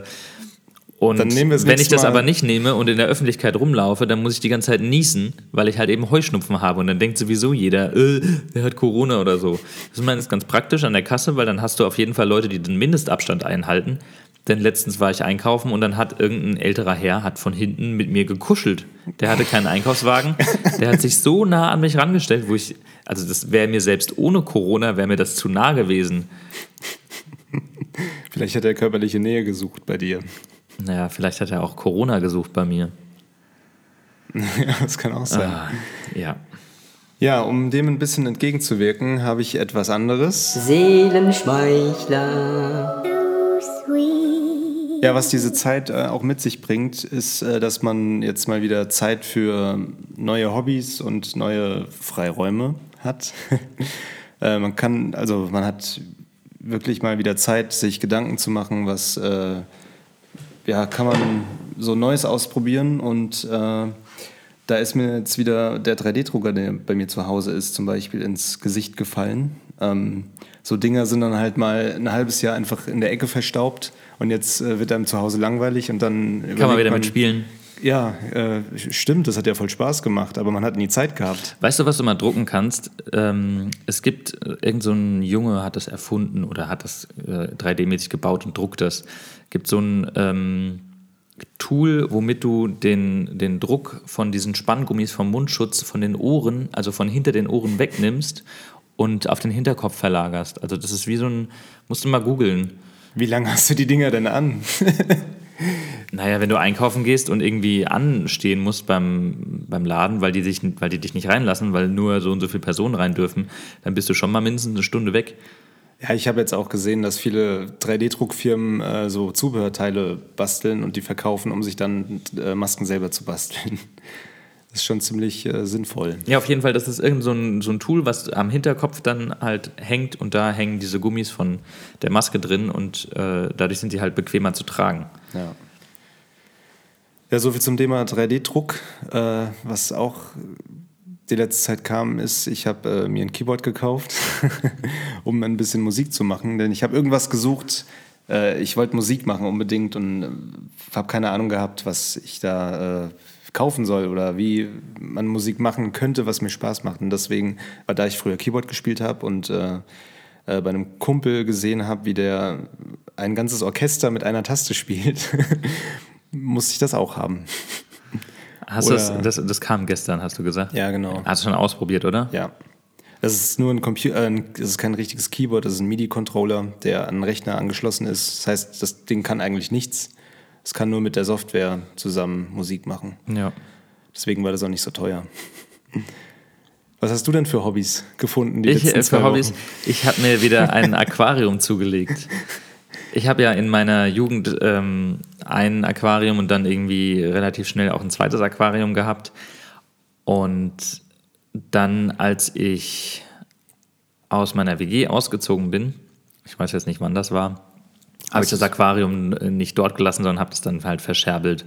und wenn ich das aber nicht nehme und in der Öffentlichkeit rumlaufe, dann muss ich die ganze Zeit niesen, weil ich halt eben Heuschnupfen habe. Und dann denkt sowieso jeder, äh, der hat Corona oder so. Das ist meines ganz praktisch an der Kasse, weil dann hast du auf jeden Fall Leute, die den Mindestabstand einhalten. Denn letztens war ich einkaufen und dann hat irgendein älterer Herr hat von hinten mit mir gekuschelt. Der hatte keinen Einkaufswagen. Der hat sich so nah an mich rangestellt, wo ich, also das wäre mir selbst ohne Corona, wäre mir das zu nah gewesen. Vielleicht hat er körperliche Nähe gesucht bei dir. Naja, vielleicht hat er auch Corona gesucht bei mir. ja, das kann auch sein. Ah, ja. Ja, um dem ein bisschen entgegenzuwirken, habe ich etwas anderes. Seelenschmeichler. Ja, was diese Zeit äh, auch mit sich bringt, ist, äh, dass man jetzt mal wieder Zeit für neue Hobbys und neue Freiräume hat. Äh, man kann, also man hat wirklich mal wieder Zeit, sich Gedanken zu machen, was äh, ja, kann man so Neues ausprobieren und äh, da ist mir jetzt wieder der 3D-Drucker, der bei mir zu Hause ist, zum Beispiel ins Gesicht gefallen. Ähm, so Dinger sind dann halt mal ein halbes Jahr einfach in der Ecke verstaubt und jetzt äh, wird einem zu Hause langweilig und dann kann man wieder mitspielen. Ja, äh, stimmt, das hat ja voll Spaß gemacht, aber man hat nie Zeit gehabt. Weißt du, was du mal drucken kannst? Ähm, es gibt, äh, irgend so Junge hat das erfunden oder hat das äh, 3D-mäßig gebaut und druckt das. Gibt so ein ähm, Tool, womit du den, den Druck von diesen Spanngummis vom Mundschutz von den Ohren, also von hinter den Ohren wegnimmst und auf den Hinterkopf verlagerst. Also das ist wie so ein, musst du mal googeln. Wie lange hast du die Dinger denn an? naja, wenn du einkaufen gehst und irgendwie anstehen musst beim, beim Laden, weil die, dich, weil die dich nicht reinlassen, weil nur so und so viele Personen rein dürfen, dann bist du schon mal mindestens eine Stunde weg. Ja, ich habe jetzt auch gesehen, dass viele 3D-Druckfirmen äh, so Zubehörteile basteln und die verkaufen, um sich dann äh, Masken selber zu basteln. Das ist schon ziemlich äh, sinnvoll. Ja, auf jeden Fall, das ist irgend so ein, so ein Tool, was am Hinterkopf dann halt hängt und da hängen diese Gummis von der Maske drin und äh, dadurch sind die halt bequemer zu tragen. Ja. Ja, soviel zum Thema 3D-Druck. Äh, was auch die letzte Zeit kam, ist, ich habe äh, mir ein Keyboard gekauft, um ein bisschen Musik zu machen. Denn ich habe irgendwas gesucht, äh, ich wollte Musik machen unbedingt und äh, habe keine Ahnung gehabt, was ich da äh, kaufen soll oder wie man Musik machen könnte, was mir Spaß macht. Und deswegen, weil da ich früher Keyboard gespielt habe und äh, äh, bei einem Kumpel gesehen habe, wie der ein ganzes Orchester mit einer Taste spielt, musste ich das auch haben. Hast das, das, das kam gestern, hast du gesagt? Ja, genau. Hast du schon ausprobiert, oder? Ja. Das ist nur ein Computer, äh, das ist kein richtiges Keyboard, das ist ein MIDI-Controller, der an einen Rechner angeschlossen ist. Das heißt, das Ding kann eigentlich nichts. Es kann nur mit der Software zusammen Musik machen. Ja. Deswegen war das auch nicht so teuer. Was hast du denn für Hobbys gefunden? Die ich, letzten äh, für Hobbys, ich habe mir wieder ein Aquarium zugelegt. Ich habe ja in meiner Jugend ähm, ein Aquarium und dann irgendwie relativ schnell auch ein zweites Aquarium gehabt. Und dann, als ich aus meiner WG ausgezogen bin, ich weiß jetzt nicht, wann das war, habe ich das Aquarium äh, nicht dort gelassen, sondern habe es dann halt verscherbelt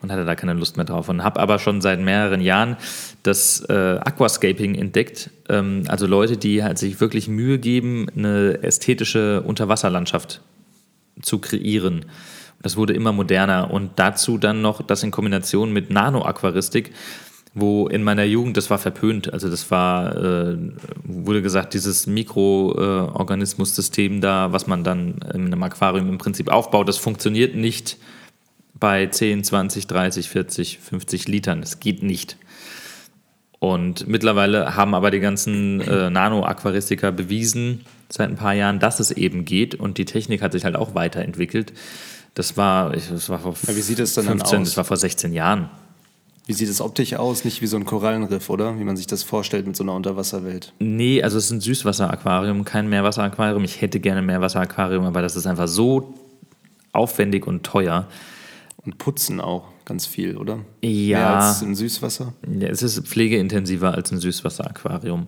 und hatte da keine Lust mehr drauf. Und habe aber schon seit mehreren Jahren das äh, Aquascaping entdeckt. Ähm, also Leute, die halt sich wirklich Mühe geben, eine ästhetische Unterwasserlandschaft zu kreieren. Das wurde immer moderner und dazu dann noch das in Kombination mit Nano-Aquaristik wo in meiner Jugend, das war verpönt, also das war, äh, wurde gesagt, dieses Mikroorganismus-System da, was man dann in einem Aquarium im Prinzip aufbaut, das funktioniert nicht bei 10, 20, 30, 40, 50 Litern. Das geht nicht. Und mittlerweile haben aber die ganzen äh, Nano-Aquaristiker bewiesen, seit ein paar Jahren, dass es eben geht und die Technik hat sich halt auch weiterentwickelt. Das war, das war vor ja, wie sieht es dann 15, aus? das war vor 16 Jahren. Wie sieht es optisch aus? Nicht wie so ein Korallenriff, oder? Wie man sich das vorstellt mit so einer Unterwasserwelt. Nee, also es ist ein Süßwasseraquarium, kein Meerwasseraquarium. Ich hätte gerne Meerwasseraquarium, aber das ist einfach so aufwendig und teuer. Und putzen auch ganz viel, oder? Ja. Mehr als im Süßwasser? Ja, es ist pflegeintensiver als ein Süßwasseraquarium.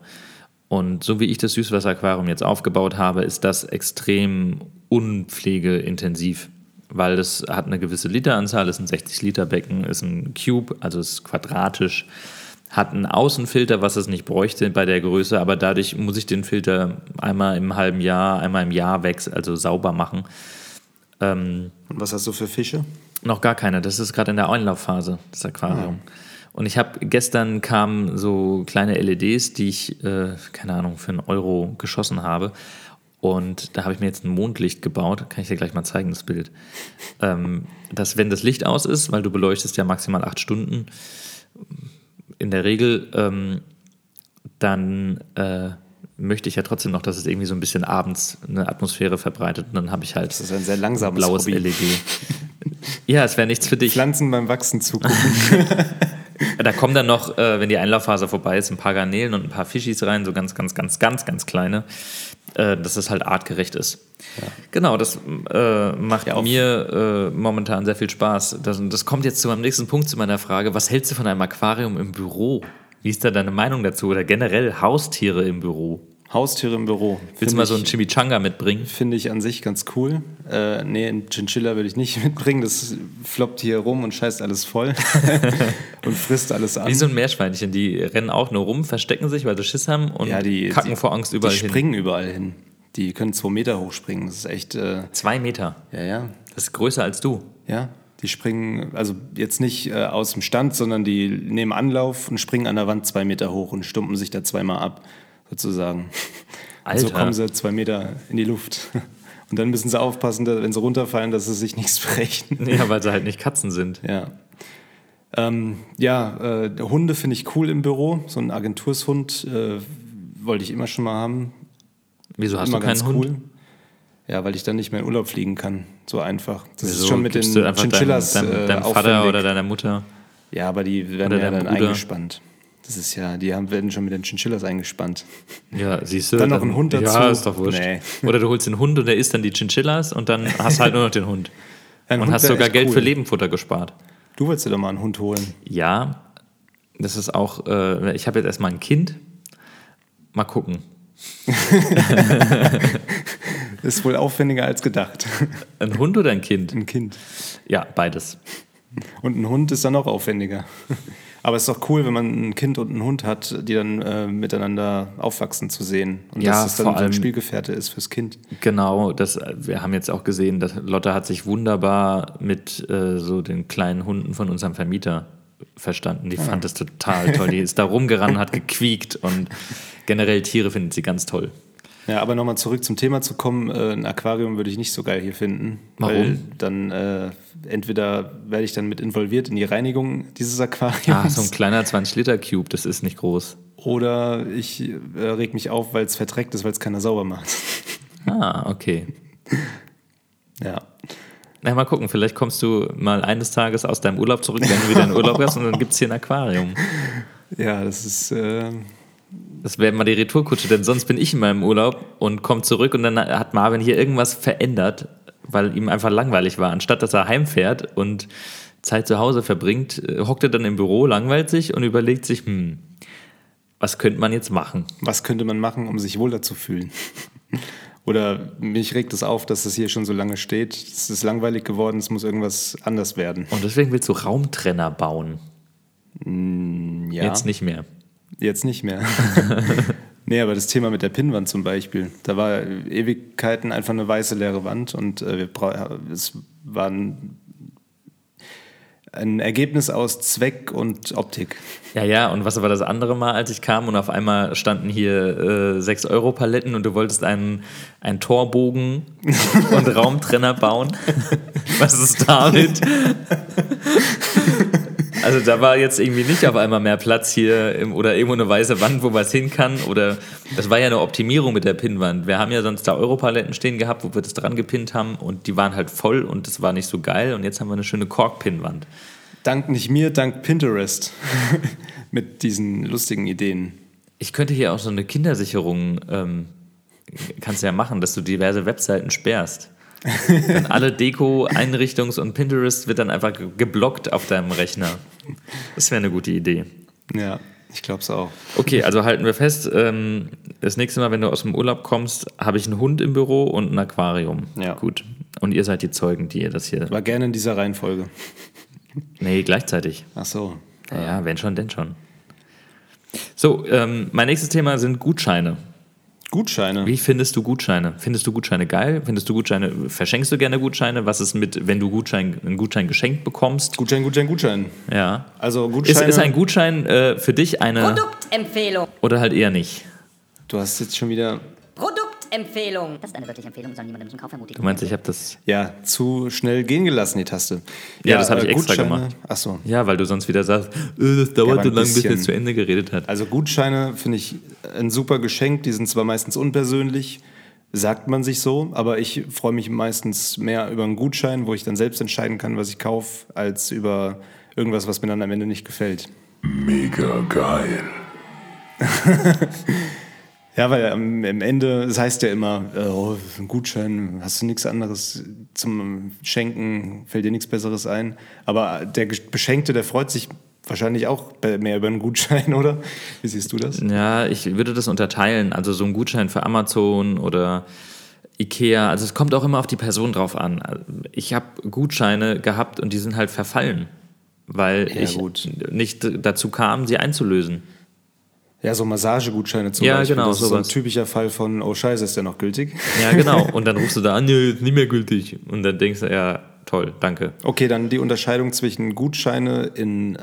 Und so wie ich das Süßwasseraquarium jetzt aufgebaut habe, ist das extrem unpflegeintensiv weil das hat eine gewisse Literanzahl, ist ein 60-Liter-Becken, ist ein Cube, also ist quadratisch, hat einen Außenfilter, was es nicht bräuchte bei der Größe, aber dadurch muss ich den Filter einmal im halben Jahr, einmal im Jahr wechseln, also sauber machen. Ähm, Und was hast du für Fische? Noch gar keine, das ist gerade in der Einlaufphase, das Aquarium. Ja. Und ich habe gestern kamen so kleine LEDs, die ich, äh, keine Ahnung, für einen Euro geschossen habe. Und da habe ich mir jetzt ein Mondlicht gebaut, kann ich dir gleich mal zeigen, das Bild. Ähm, dass, wenn das Licht aus ist, weil du beleuchtest ja maximal acht Stunden, in der Regel, ähm, dann äh, möchte ich ja trotzdem noch, dass es irgendwie so ein bisschen abends eine Atmosphäre verbreitet. Und dann habe ich halt das ist ein sehr langsames blaues Hobby. LED. ja, es wäre nichts für dich. Pflanzen beim Wachsen zugucken. da kommen dann noch, äh, wenn die Einlaufphase vorbei ist, ein paar Garnelen und ein paar Fischis rein, so ganz, ganz, ganz, ganz, ganz kleine äh, dass es halt artgerecht ist. Ja. Genau, das äh, macht ja, mir äh, momentan sehr viel Spaß. Das, das kommt jetzt zu meinem nächsten Punkt, zu meiner Frage. Was hältst du von einem Aquarium im Büro? Wie ist da deine Meinung dazu? Oder generell Haustiere im Büro? Haustiere im Büro. Willst du mal so einen Chimichanga mitbringen? Finde ich an sich ganz cool. Äh, nee, einen Chinchilla würde ich nicht mitbringen. Das floppt hier rum und scheißt alles voll und frisst alles an. Wie so ein Meerschweinchen. Die rennen auch nur rum, verstecken sich, weil sie Schiss haben und ja, die, kacken die, vor Angst überall hin. Die springen hin. überall hin. Die können zwei Meter hochspringen. Das ist echt. Äh, zwei Meter? Ja, ja. Das ist größer als du. Ja. Die springen, also jetzt nicht äh, aus dem Stand, sondern die nehmen Anlauf und springen an der Wand zwei Meter hoch und stumpen sich da zweimal ab sozusagen. Alter. so kommen sie zwei Meter in die Luft. Und dann müssen sie aufpassen, dass, wenn sie runterfallen, dass sie sich nichts brechen. Ja, weil sie halt nicht Katzen sind. Ja. Ähm, ja, äh, Hunde finde ich cool im Büro. So ein Agenturshund äh, wollte ich immer schon mal haben. Wieso hast immer du keinen Hund? Cool. Ja, weil ich dann nicht mehr in Urlaub fliegen kann. So einfach. Das Wieso? ist schon mit Gibst den Chinchillas. Deinem, deinem, deinem äh, Vater oder deiner Mutter? Ja, aber die werden ja dann Bruder. eingespannt. Das ist ja, die haben, werden schon mit den Chinchillas eingespannt. Ja, siehst du. Dann noch ein Hund dazu. Ja, ist doch wurscht. Nee. Oder du holst den Hund und der isst dann die Chinchillas und dann hast du halt nur noch den Hund. Ein und Hund hast sogar Geld cool. für Lebenfutter gespart. Du wolltest dir doch mal einen Hund holen. Ja, das ist auch, äh, ich habe jetzt erstmal ein Kind. Mal gucken. ist wohl aufwendiger als gedacht. Ein Hund oder ein Kind? Ein Kind. Ja, beides. Und ein Hund ist dann auch aufwendiger. Aber es ist doch cool, wenn man ein Kind und einen Hund hat, die dann äh, miteinander aufwachsen zu sehen. Und ja, dass es dann so ein Spielgefährte ist fürs Kind. Genau, das, wir haben jetzt auch gesehen, dass Lotte hat sich wunderbar mit äh, so den kleinen Hunden von unserem Vermieter verstanden. Die ja. fand das total toll. Die ist da rumgerannt, hat gequiekt und generell Tiere findet sie ganz toll. Ja, aber nochmal zurück zum Thema zu kommen, äh, ein Aquarium würde ich nicht so geil hier finden. Warum? Weil dann äh, entweder werde ich dann mit involviert in die Reinigung dieses Aquariums. Ah, so ein kleiner 20-Liter-Cube, das ist nicht groß. Oder ich äh, reg mich auf, weil es verdreckt ist, weil es keiner sauber macht. Ah, okay. ja. Na, mal gucken, vielleicht kommst du mal eines Tages aus deinem Urlaub zurück, wenn du wieder in Urlaub hast und dann gibt es hier ein Aquarium. Ja, das ist. Äh das wäre mal die Retourkutsche, denn sonst bin ich in meinem Urlaub und komme zurück und dann hat Marvin hier irgendwas verändert, weil ihm einfach langweilig war. Anstatt dass er heimfährt und Zeit zu Hause verbringt, äh, hockt er dann im Büro, langweilt sich und überlegt sich, hm, was könnte man jetzt machen? Was könnte man machen, um sich wohler zu fühlen? Oder mich regt es auf, dass das hier schon so lange steht. Es ist langweilig geworden, es muss irgendwas anders werden. Und deswegen willst du Raumtrenner bauen? Mm, ja. Jetzt nicht mehr. Jetzt nicht mehr. nee, aber das Thema mit der Pinnwand zum Beispiel, da war Ewigkeiten einfach eine weiße leere Wand und äh, es war ein, ein Ergebnis aus Zweck und Optik. Ja, ja, und was war das andere Mal, als ich kam und auf einmal standen hier äh, 6-Euro-Paletten und du wolltest einen, einen Torbogen und Raumtrenner bauen? was ist damit? Also da war jetzt irgendwie nicht auf einmal mehr Platz hier im, oder irgendwo eine weiße Wand, wo was hin kann. Oder das war ja eine Optimierung mit der Pinnwand. Wir haben ja sonst da Europaletten stehen gehabt, wo wir das dran gepinnt haben und die waren halt voll und das war nicht so geil. Und jetzt haben wir eine schöne Kork-Pinnwand. Dank nicht mir, dank Pinterest mit diesen lustigen Ideen. Ich könnte hier auch so eine Kindersicherung, ähm, kannst du ja machen, dass du diverse Webseiten sperrst. Dann alle Deko, Einrichtungs- und Pinterest wird dann einfach geblockt auf deinem Rechner. Das wäre eine gute Idee. Ja, ich glaube es auch. Okay, also halten wir fest, ähm, das nächste Mal, wenn du aus dem Urlaub kommst, habe ich einen Hund im Büro und ein Aquarium. Ja. Gut. Und ihr seid die Zeugen, die ihr das hier. War gerne in dieser Reihenfolge. Nee, gleichzeitig. Ach so. Ja, wenn schon, denn schon. So, ähm, mein nächstes Thema sind Gutscheine. Gutscheine. Wie findest du Gutscheine? Findest du Gutscheine geil? Findest du Gutscheine, verschenkst du gerne Gutscheine? Was ist mit, wenn du Gutschein, einen Gutschein geschenkt bekommst? Gutschein, Gutschein, Gutschein. Ja. Also Gutscheine. Ist, ist ein Gutschein äh, für dich eine. Produktempfehlung. Oder halt eher nicht? Du hast jetzt schon wieder Empfehlung. Das ist eine wirkliche Empfehlung, soll niemandem zum Kauf ermutigen. Du meinst, ich habe das. Ja, zu schnell gehen gelassen, die Taste. Ja, ja das habe ich äh, extra gemacht. Achso. Ja, weil du sonst wieder sagst, äh, das dauert so lange, bis er zu Ende geredet hat. Also Gutscheine finde ich ein super Geschenk. Die sind zwar meistens unpersönlich, sagt man sich so, aber ich freue mich meistens mehr über einen Gutschein, wo ich dann selbst entscheiden kann, was ich kaufe, als über irgendwas, was mir dann am Ende nicht gefällt. Mega geil. Ja, weil am, Ende, das heißt ja immer, äh, oh, ein Gutschein, hast du nichts anderes zum Schenken, fällt dir nichts Besseres ein. Aber der Beschenkte, der freut sich wahrscheinlich auch mehr über einen Gutschein, oder? Wie siehst du das? Ja, ich würde das unterteilen. Also so ein Gutschein für Amazon oder Ikea. Also es kommt auch immer auf die Person drauf an. Ich habe Gutscheine gehabt und die sind halt verfallen, weil ja, ich gut. nicht dazu kam, sie einzulösen. Ja, so Massagegutscheine zum ja, Beispiel. Genau, das ist sowas. so ein typischer Fall von, oh Scheiße, ist der noch gültig? Ja, genau. Und dann rufst du da an, nee, ist nicht mehr gültig. Und dann denkst du, ja, toll, danke. Okay, dann die Unterscheidung zwischen Gutscheine in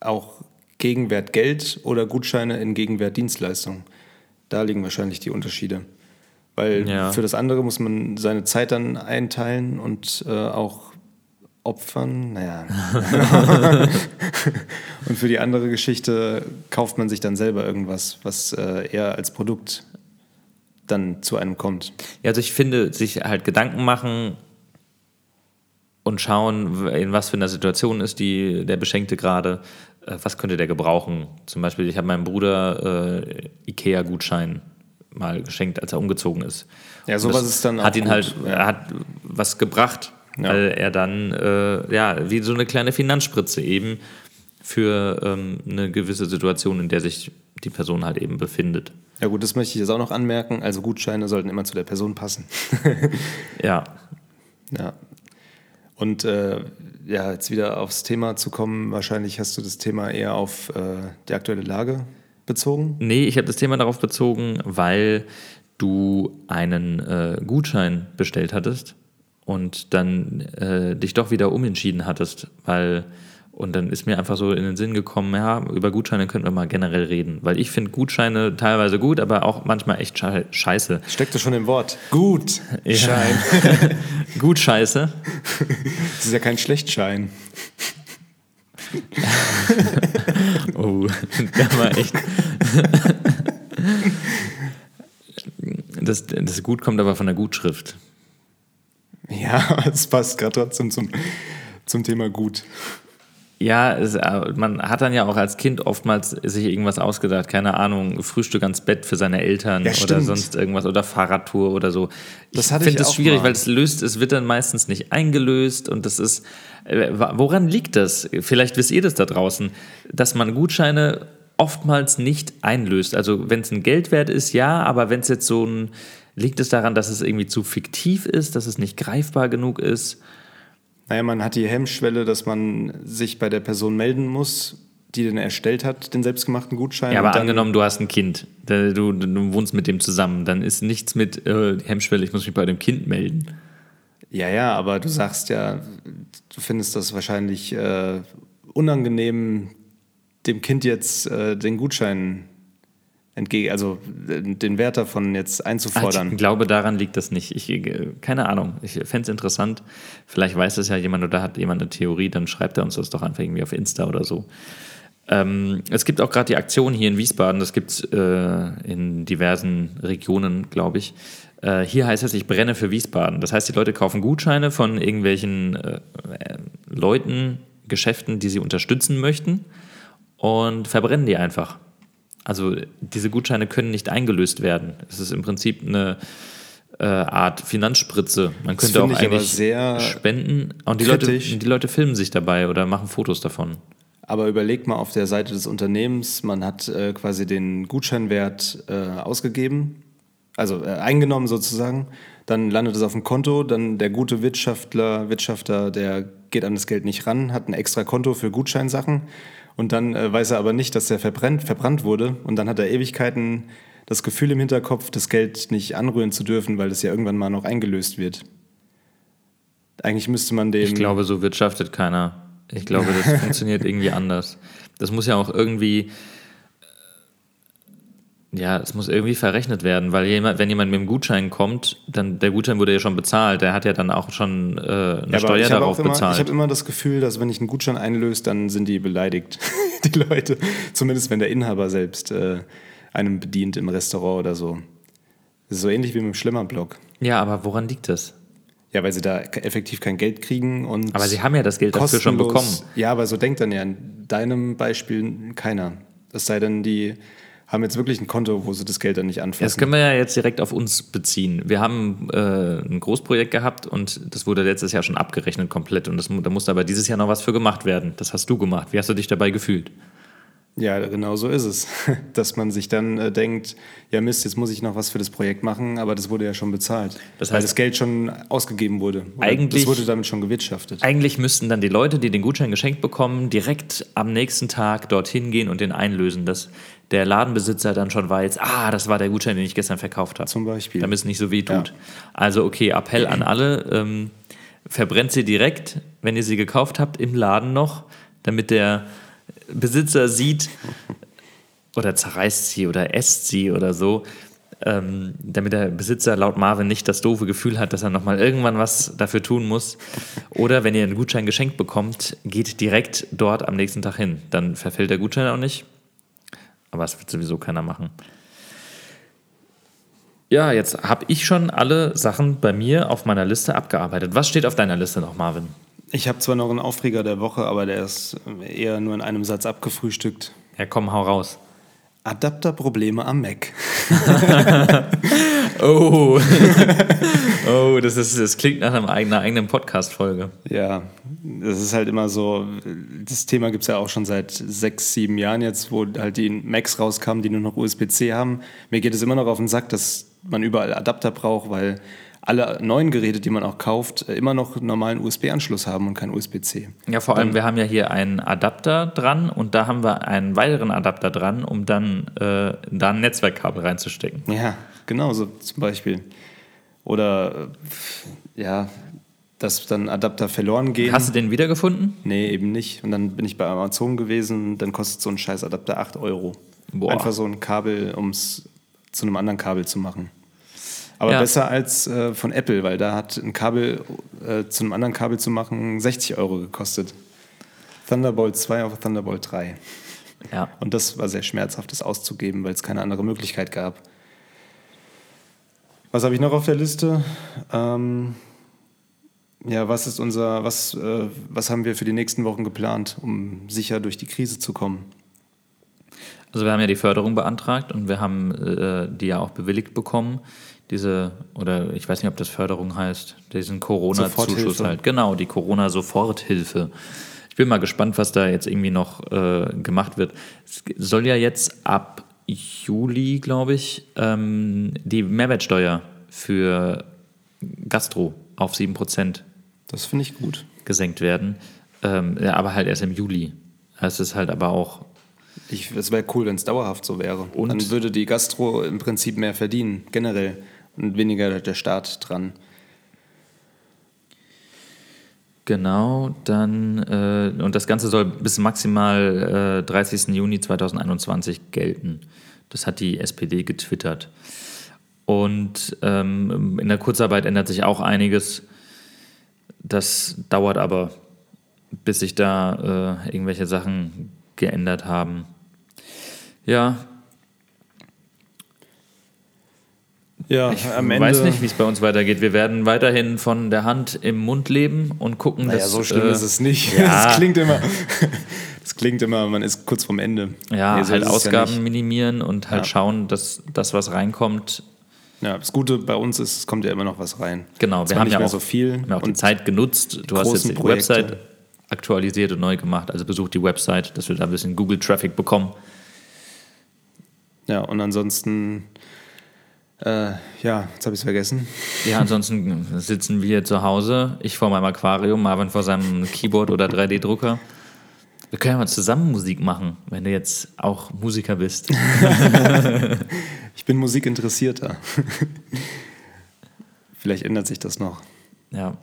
auch Gegenwert Geld oder Gutscheine in Gegenwert Dienstleistung. Da liegen wahrscheinlich die Unterschiede. Weil ja. für das andere muss man seine Zeit dann einteilen und äh, auch opfern. Naja. und für die andere Geschichte kauft man sich dann selber irgendwas, was äh, eher als Produkt dann zu einem kommt. Ja, also ich finde, sich halt Gedanken machen und schauen, in was für einer Situation ist die, der Beschenkte gerade, äh, was könnte der gebrauchen. Zum Beispiel, ich habe meinem Bruder äh, IKEA-Gutschein mal geschenkt, als er umgezogen ist. Ja, sowas ist dann auch Hat ihn gut. halt, er hat was gebracht, ja. weil er dann, äh, ja, wie so eine kleine Finanzspritze eben für ähm, eine gewisse Situation, in der sich die Person halt eben befindet. Ja gut, das möchte ich jetzt auch noch anmerken. Also Gutscheine sollten immer zu der Person passen. ja. Ja. Und äh, ja, jetzt wieder aufs Thema zu kommen, wahrscheinlich hast du das Thema eher auf äh, die aktuelle Lage bezogen? Nee, ich habe das Thema darauf bezogen, weil du einen äh, Gutschein bestellt hattest und dann äh, dich doch wieder umentschieden hattest, weil und dann ist mir einfach so in den Sinn gekommen, ja, über Gutscheine könnten wir mal generell reden. Weil ich finde Gutscheine teilweise gut, aber auch manchmal echt scheiße. Steckte schon im Wort. Gut. Schein. gut scheiße. Das ist ja kein Schlechtschein. oh, der war echt. das, das Gut kommt aber von der Gutschrift. Ja, es passt gerade trotzdem zum, zum Thema Gut. Ja, es, äh, man hat dann ja auch als Kind oftmals sich irgendwas ausgedacht, keine Ahnung, Frühstück ans Bett für seine Eltern ja, oder sonst irgendwas oder Fahrradtour oder so. Das ich finde es schwierig, mal. weil es löst, es wird dann meistens nicht eingelöst und das ist, äh, woran liegt das? Vielleicht wisst ihr das da draußen, dass man Gutscheine oftmals nicht einlöst. Also wenn es ein Geldwert ist, ja, aber wenn es jetzt so ein, liegt es daran, dass es irgendwie zu fiktiv ist, dass es nicht greifbar genug ist? Naja, man hat die Hemmschwelle, dass man sich bei der Person melden muss, die den erstellt hat, den selbstgemachten Gutschein. Ja, aber angenommen, du hast ein Kind, du, du, wohnst mit dem zusammen, dann ist nichts mit äh, Hemmschwelle, ich muss mich bei dem Kind melden. Ja, ja, aber du sagst ja, du findest das wahrscheinlich äh, unangenehm, dem Kind jetzt äh, den Gutschein entgegen, also den Wert davon jetzt einzufordern. Ich glaube, daran liegt das nicht. Ich, keine Ahnung. Ich fände es interessant. Vielleicht weiß das ja jemand oder hat jemand eine Theorie, dann schreibt er uns das doch einfach irgendwie auf Insta oder so. Ähm, es gibt auch gerade die Aktion hier in Wiesbaden, das gibt es äh, in diversen Regionen, glaube ich. Äh, hier heißt es, ich brenne für Wiesbaden. Das heißt, die Leute kaufen Gutscheine von irgendwelchen äh, Leuten, Geschäften, die sie unterstützen möchten und verbrennen die einfach. Also diese Gutscheine können nicht eingelöst werden. Es ist im Prinzip eine äh, Art Finanzspritze. Man könnte auch eigentlich spenden und die Leute, die Leute filmen sich dabei oder machen Fotos davon. Aber überleg mal auf der Seite des Unternehmens, man hat äh, quasi den Gutscheinwert äh, ausgegeben, also äh, eingenommen sozusagen. Dann landet es auf dem Konto, dann der gute Wirtschaftler, Wirtschafter, der geht an das Geld nicht ran, hat ein extra Konto für Gutscheinsachen und dann äh, weiß er aber nicht, dass er verbrennt, verbrannt wurde. Und dann hat er Ewigkeiten das Gefühl im Hinterkopf, das Geld nicht anrühren zu dürfen, weil das ja irgendwann mal noch eingelöst wird. Eigentlich müsste man dem. Ich glaube, so wirtschaftet keiner. Ich glaube, das funktioniert irgendwie anders. Das muss ja auch irgendwie ja, es muss irgendwie verrechnet werden, weil jemand, wenn jemand mit einem Gutschein kommt, dann der Gutschein wurde ja schon bezahlt, der hat ja dann auch schon äh, eine ja, Steuer darauf immer, bezahlt. Ich habe immer das Gefühl, dass wenn ich einen Gutschein einlöse, dann sind die beleidigt, die Leute. Zumindest wenn der Inhaber selbst äh, einem bedient im Restaurant oder so. Das ist so ähnlich wie mit dem Schlimmerblock. Ja, aber woran liegt das? Ja, weil sie da effektiv kein Geld kriegen und. Aber sie haben ja das Geld dafür schon bekommen. Ja, aber so denkt dann ja in deinem Beispiel keiner. Es sei denn, die haben jetzt wirklich ein Konto, wo sie das Geld dann nicht anfassen. Das können wir ja jetzt direkt auf uns beziehen. Wir haben äh, ein Großprojekt gehabt und das wurde letztes Jahr schon abgerechnet komplett und das, da musste aber dieses Jahr noch was für gemacht werden. Das hast du gemacht. Wie hast du dich dabei gefühlt? Ja, genau so ist es. Dass man sich dann äh, denkt, ja Mist, jetzt muss ich noch was für das Projekt machen, aber das wurde ja schon bezahlt. Das heißt, weil das Geld schon ausgegeben wurde. eigentlich, das wurde damit schon gewirtschaftet. Eigentlich müssten dann die Leute, die den Gutschein geschenkt bekommen, direkt am nächsten Tag dorthin gehen und den einlösen, dass der Ladenbesitzer dann schon weiß, ah, das war der Gutschein, den ich gestern verkauft habe. Zum Beispiel. Damit es nicht so weh tut. Ja. Also okay, Appell an alle, ähm, verbrennt sie direkt, wenn ihr sie gekauft habt, im Laden noch, damit der Besitzer sieht oder zerreißt sie oder esst sie oder so, ähm, damit der Besitzer laut Marvin nicht das doofe Gefühl hat, dass er nochmal irgendwann was dafür tun muss. Oder wenn ihr einen Gutschein geschenkt bekommt, geht direkt dort am nächsten Tag hin. Dann verfällt der Gutschein auch nicht. Aber das wird sowieso keiner machen. Ja, jetzt habe ich schon alle Sachen bei mir auf meiner Liste abgearbeitet. Was steht auf deiner Liste noch, Marvin? Ich habe zwar noch einen Aufreger der Woche, aber der ist eher nur in einem Satz abgefrühstückt. Ja, komm, hau raus. Adapterprobleme am Mac. oh. oh, das, ist, das klingt nach einer eigenen, eigenen Podcast-Folge. Ja, das ist halt immer so. Das Thema gibt es ja auch schon seit sechs, sieben Jahren jetzt, wo halt die Macs rauskamen, die nur noch USB-C haben. Mir geht es immer noch auf den Sack, dass man überall Adapter braucht, weil alle neuen Geräte, die man auch kauft, äh, immer noch einen normalen USB-Anschluss haben und kein USB-C. Ja, vor allem, dann, wir haben ja hier einen Adapter dran und da haben wir einen weiteren Adapter dran, um dann äh, da ein Netzwerkkabel reinzustecken. Ja, genau, so zum Beispiel. Oder äh, ja, dass dann Adapter verloren gehen. Hast du den wiedergefunden? Nee, eben nicht. Und dann bin ich bei Amazon gewesen, dann kostet so ein scheiß Adapter 8 Euro. Boah. Einfach so ein Kabel, um es zu einem anderen Kabel zu machen. Aber ja. besser als äh, von Apple, weil da hat ein Kabel äh, zu einem anderen Kabel zu machen 60 Euro gekostet. Thunderbolt 2 auf Thunderbolt 3. Ja. Und das war sehr schmerzhaft, das auszugeben, weil es keine andere Möglichkeit gab. Was habe ich noch auf der Liste? Ähm, ja, was ist unser, was, äh, was haben wir für die nächsten Wochen geplant, um sicher durch die Krise zu kommen? Also wir haben ja die Förderung beantragt und wir haben äh, die ja auch bewilligt bekommen diese, oder ich weiß nicht, ob das Förderung heißt, diesen Corona-Zuschuss halt. Genau, die Corona-Soforthilfe. Ich bin mal gespannt, was da jetzt irgendwie noch äh, gemacht wird. Es soll ja jetzt ab Juli, glaube ich, ähm, die Mehrwertsteuer für Gastro auf 7% das finde ich gut. gesenkt werden. Ähm, ja, aber halt erst im Juli. Es ist halt aber auch es wäre cool, wenn es dauerhaft so wäre. Und dann würde die Gastro im Prinzip mehr verdienen, generell und weniger der Staat dran. Genau, dann, äh, und das Ganze soll bis maximal äh, 30. Juni 2021 gelten. Das hat die SPD getwittert. Und ähm, in der Kurzarbeit ändert sich auch einiges. Das dauert aber, bis sich da äh, irgendwelche Sachen geändert haben. Ja, Ja, ich am Ende. weiß nicht, wie es bei uns weitergeht. Wir werden weiterhin von der Hand im Mund leben und gucken, naja, dass. so schlimm äh, ist es nicht. Ja. Das klingt immer. Das klingt immer, man ist kurz vorm Ende. Ja, nee, so halt Ausgaben ja minimieren und halt ja. schauen, dass das, was reinkommt. Ja, das Gute bei uns ist, es kommt ja immer noch was rein. Genau, wir haben ja auch, so viel wir haben auch die Zeit genutzt. Du hast jetzt die Projekte. Website aktualisiert und neu gemacht. Also besucht die Website, dass wir da ein bisschen Google-Traffic bekommen. Ja, und ansonsten äh, ja, jetzt habe ich es vergessen. Ja, ansonsten sitzen wir zu Hause, ich vor meinem Aquarium, Marvin vor seinem Keyboard oder 3D-Drucker. Wir können ja mal zusammen Musik machen, wenn du jetzt auch Musiker bist. ich bin Musikinteressierter. Vielleicht ändert sich das noch. Ja.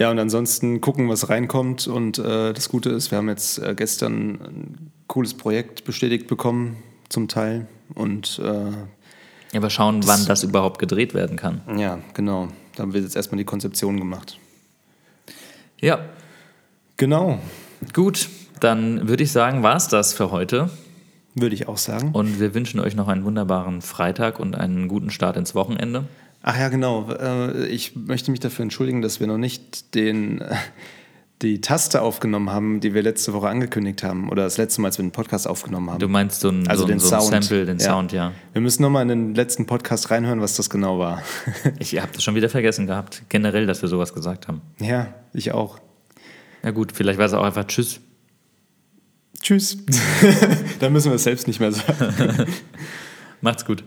Ja, und ansonsten gucken, was reinkommt. Und äh, das Gute ist, wir haben jetzt äh, gestern ein cooles Projekt bestätigt bekommen, zum Teil. Und äh, ja, aber schauen, das, wann das überhaupt gedreht werden kann. Ja, genau. Da wird jetzt erstmal die Konzeption gemacht. Ja. Genau. Gut, dann würde ich sagen, war es das für heute. Würde ich auch sagen. Und wir wünschen euch noch einen wunderbaren Freitag und einen guten Start ins Wochenende. Ach ja, genau. Äh, ich möchte mich dafür entschuldigen, dass wir noch nicht den, die Taste aufgenommen haben, die wir letzte Woche angekündigt haben. Oder das letzte Mal, als wir den Podcast aufgenommen haben. Du meinst so ein, also so den so Sound. Sample, den ja. Sound, ja. Wir müssen nochmal in den letzten Podcast reinhören, was das genau war. ich habe das schon wieder vergessen gehabt. Generell, dass wir sowas gesagt haben. Ja, ich auch. Na gut, vielleicht war es auch einfach Tschüss. Tschüss. Dann müssen wir es selbst nicht mehr sagen. Macht's gut.